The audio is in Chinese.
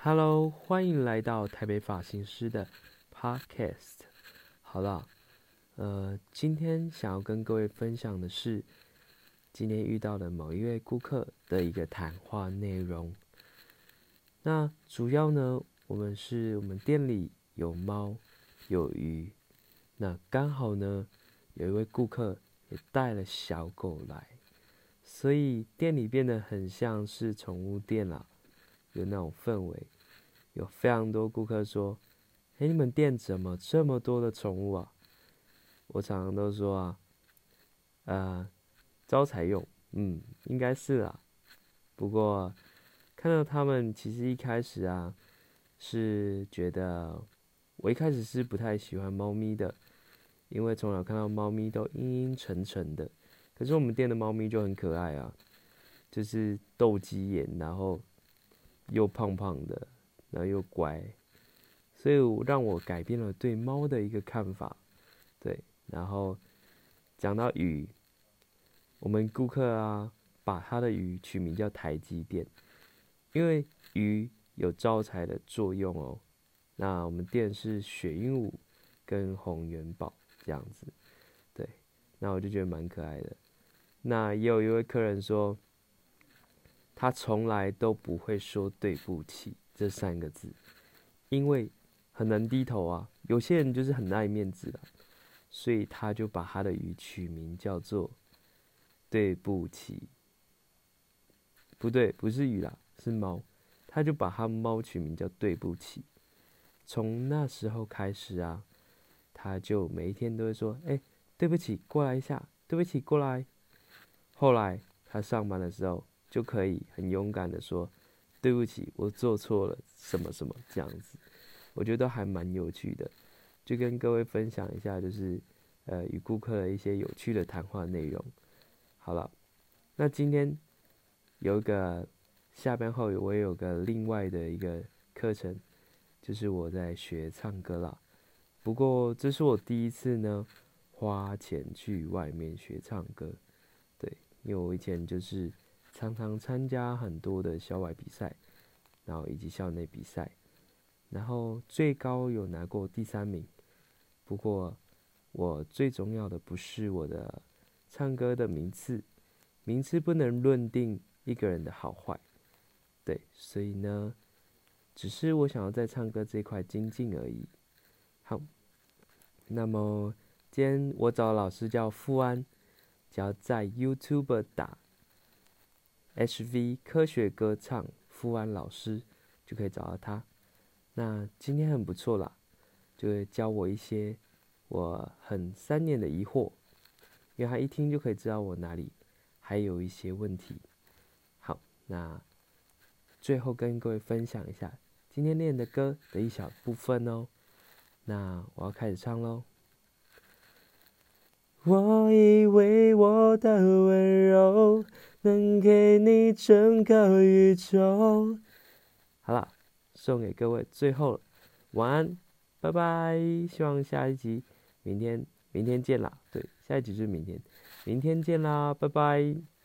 Hello，欢迎来到台北发型师的 Podcast。好了，呃，今天想要跟各位分享的是今天遇到的某一位顾客的一个谈话内容。那主要呢，我们是我们店里有猫有鱼，那刚好呢，有一位顾客也带了小狗来，所以店里变得很像是宠物店了，有那种氛围。有非常多顾客说：“哎，你们店怎么这么多的宠物啊？”我常常都说啊，呃，招财用，嗯，应该是啦。不过看到他们，其实一开始啊，是觉得我一开始是不太喜欢猫咪的，因为从小看到猫咪都阴阴沉沉的。可是我们店的猫咪就很可爱啊，就是斗鸡眼，然后又胖胖的。然后又乖，所以让我改变了对猫的一个看法。对，然后讲到鱼，我们顾客啊，把他的鱼取名叫台积电，因为鱼有招财的作用哦。那我们店是雪鹦鹉跟红元宝这样子，对，那我就觉得蛮可爱的。那也有一位客人说，他从来都不会说对不起。这三个字，因为很难低头啊。有些人就是很爱面子的，所以他就把他的鱼取名叫做“对不起”。不对，不是鱼啦，是猫。他就把他猫取名叫“对不起”。从那时候开始啊，他就每一天都会说：“哎，对不起，过来一下。对不起，过来。”后来他上班的时候就可以很勇敢的说。对不起，我做错了什么什么这样子，我觉得还蛮有趣的，就跟各位分享一下，就是呃与顾客的一些有趣的谈话内容。好了，那今天有一个下班后我也有个另外的一个课程，就是我在学唱歌啦。不过这是我第一次呢花钱去外面学唱歌，对，因为我以前就是。常常参加很多的校外比赛，然后以及校内比赛，然后最高有拿过第三名。不过，我最重要的不是我的唱歌的名次，名次不能论定一个人的好坏。对，所以呢，只是我想要在唱歌这块精进而已。好，那么今天我找老师叫富安，只要在 YouTube 打。HV 科学歌唱富安老师就可以找到他。那今天很不错啦，就会教我一些我很三年的疑惑，因为他一听就可以知道我哪里还有一些问题。好，那最后跟各位分享一下今天练的歌的一小部分哦。那我要开始唱喽。我以为我的温柔。能给你整个宇宙。好了，送给各位，最后了晚安，拜拜。希望下一集，明天，明天见啦。对，下一集就是明天，明天见啦，拜拜。